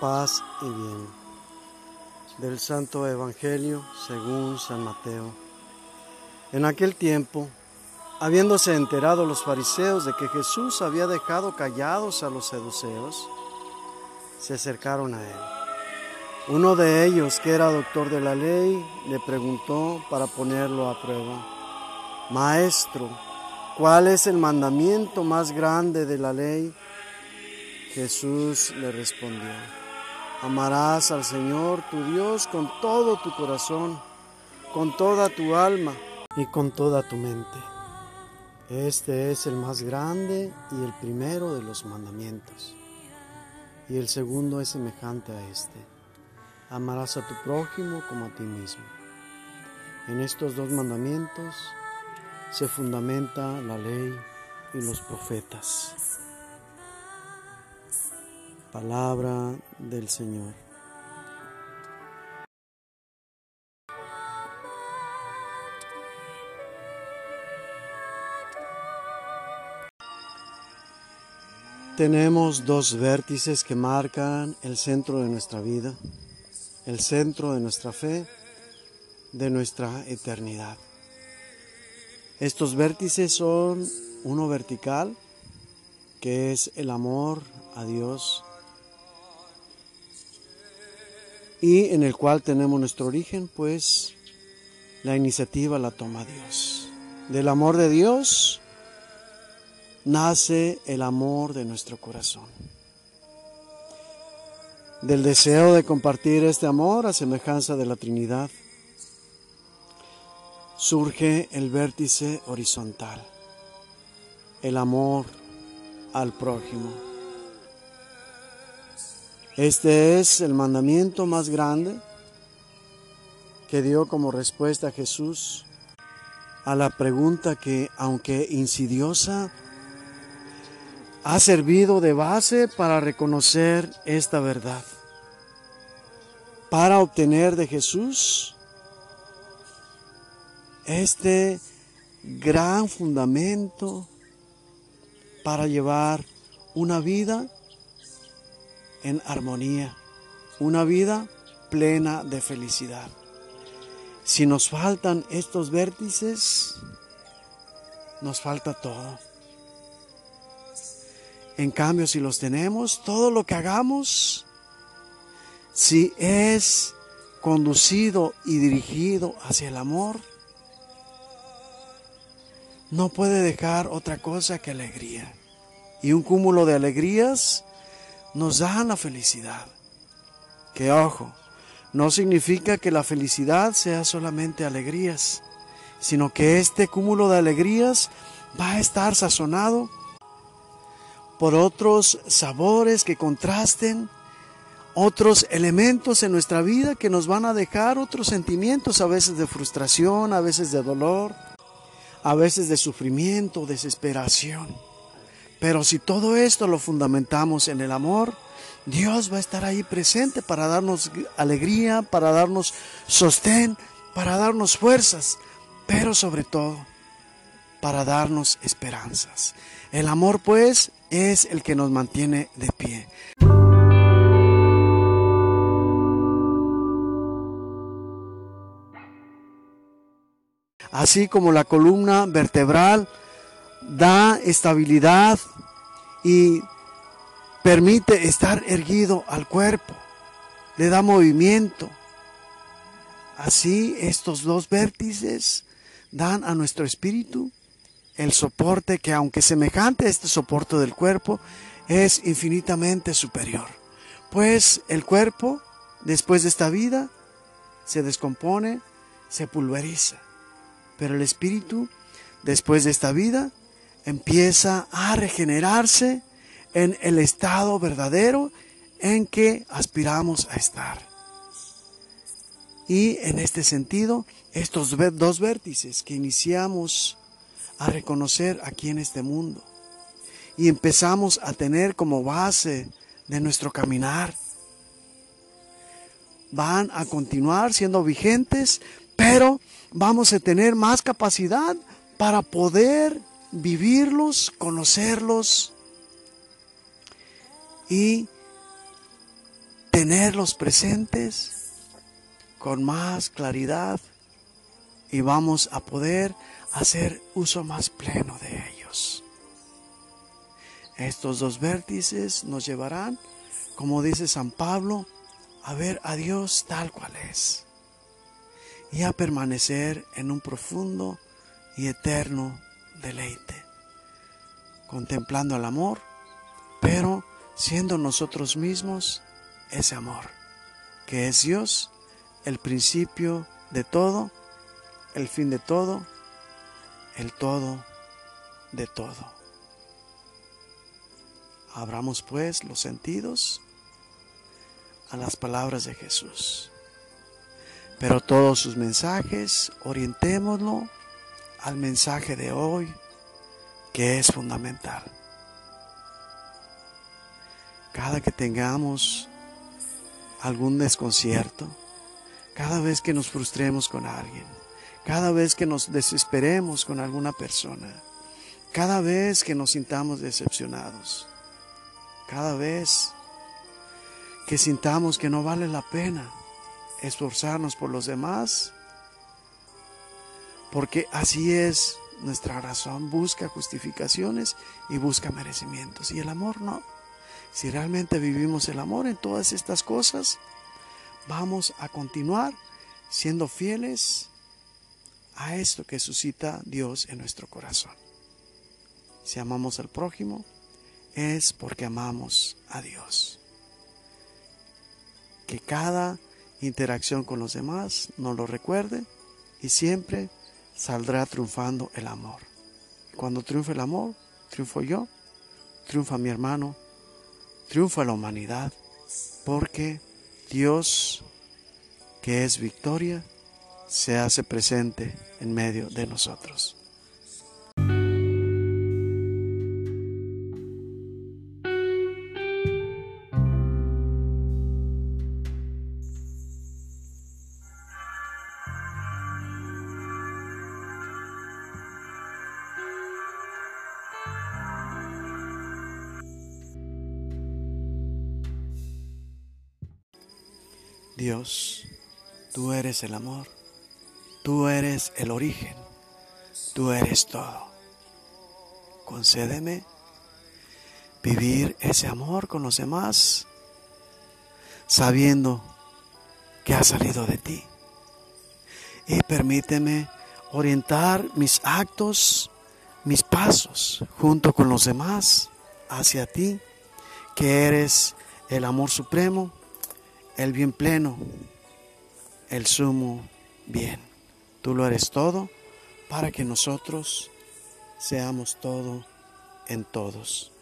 paz y bien. Del Santo Evangelio según San Mateo. En aquel tiempo, habiéndose enterado los fariseos de que Jesús había dejado callados a los seduceos, se acercaron a él. Uno de ellos, que era doctor de la ley, le preguntó para ponerlo a prueba, Maestro, ¿cuál es el mandamiento más grande de la ley? Jesús le respondió, amarás al Señor tu Dios con todo tu corazón, con toda tu alma y con toda tu mente. Este es el más grande y el primero de los mandamientos. Y el segundo es semejante a este. Amarás a tu prójimo como a ti mismo. En estos dos mandamientos se fundamenta la ley y los profetas. Palabra del Señor. Tenemos dos vértices que marcan el centro de nuestra vida, el centro de nuestra fe, de nuestra eternidad. Estos vértices son uno vertical, que es el amor a Dios, y en el cual tenemos nuestro origen, pues la iniciativa la toma Dios. Del amor de Dios nace el amor de nuestro corazón. Del deseo de compartir este amor a semejanza de la Trinidad, surge el vértice horizontal, el amor al prójimo. Este es el mandamiento más grande que dio como respuesta Jesús a la pregunta que, aunque insidiosa, ha servido de base para reconocer esta verdad, para obtener de Jesús este gran fundamento para llevar una vida en armonía, una vida plena de felicidad. Si nos faltan estos vértices, nos falta todo. En cambio, si los tenemos, todo lo que hagamos, si es conducido y dirigido hacia el amor, no puede dejar otra cosa que alegría. Y un cúmulo de alegrías nos dan la felicidad. Que ojo, no significa que la felicidad sea solamente alegrías, sino que este cúmulo de alegrías va a estar sazonado por otros sabores que contrasten, otros elementos en nuestra vida que nos van a dejar otros sentimientos, a veces de frustración, a veces de dolor, a veces de sufrimiento, desesperación. Pero si todo esto lo fundamentamos en el amor, Dios va a estar ahí presente para darnos alegría, para darnos sostén, para darnos fuerzas, pero sobre todo para darnos esperanzas. El amor pues es el que nos mantiene de pie. Así como la columna vertebral da estabilidad y permite estar erguido al cuerpo, le da movimiento. Así estos dos vértices dan a nuestro espíritu el soporte que aunque semejante a este soporte del cuerpo, es infinitamente superior. Pues el cuerpo, después de esta vida, se descompone, se pulveriza. Pero el espíritu, después de esta vida, empieza a regenerarse en el estado verdadero en que aspiramos a estar. Y en este sentido, estos dos vértices que iniciamos a reconocer aquí en este mundo y empezamos a tener como base de nuestro caminar, van a continuar siendo vigentes, pero vamos a tener más capacidad para poder vivirlos, conocerlos y tenerlos presentes con más claridad y vamos a poder hacer uso más pleno de ellos. Estos dos vértices nos llevarán, como dice San Pablo, a ver a Dios tal cual es y a permanecer en un profundo y eterno deleite, contemplando el amor, pero siendo nosotros mismos ese amor, que es Dios, el principio de todo, el fin de todo, el todo de todo. Abramos pues los sentidos a las palabras de Jesús. Pero todos sus mensajes, orientémoslo al mensaje de hoy, que es fundamental. Cada que tengamos algún desconcierto, cada vez que nos frustremos con alguien, cada vez que nos desesperemos con alguna persona, cada vez que nos sintamos decepcionados, cada vez que sintamos que no vale la pena esforzarnos por los demás, porque así es nuestra razón, busca justificaciones y busca merecimientos. Y el amor no. Si realmente vivimos el amor en todas estas cosas, vamos a continuar siendo fieles a esto que suscita Dios en nuestro corazón. Si amamos al prójimo, es porque amamos a Dios. Que cada interacción con los demás nos lo recuerde y siempre saldrá triunfando el amor. Cuando triunfa el amor, triunfo yo, triunfa mi hermano, triunfa la humanidad, porque Dios, que es victoria, se hace presente en medio de nosotros. Dios, tú eres el amor, tú eres el origen, tú eres todo. Concédeme vivir ese amor con los demás, sabiendo que ha salido de ti. Y permíteme orientar mis actos, mis pasos, junto con los demás, hacia ti, que eres el amor supremo el bien pleno, el sumo bien. Tú lo eres todo para que nosotros seamos todo en todos.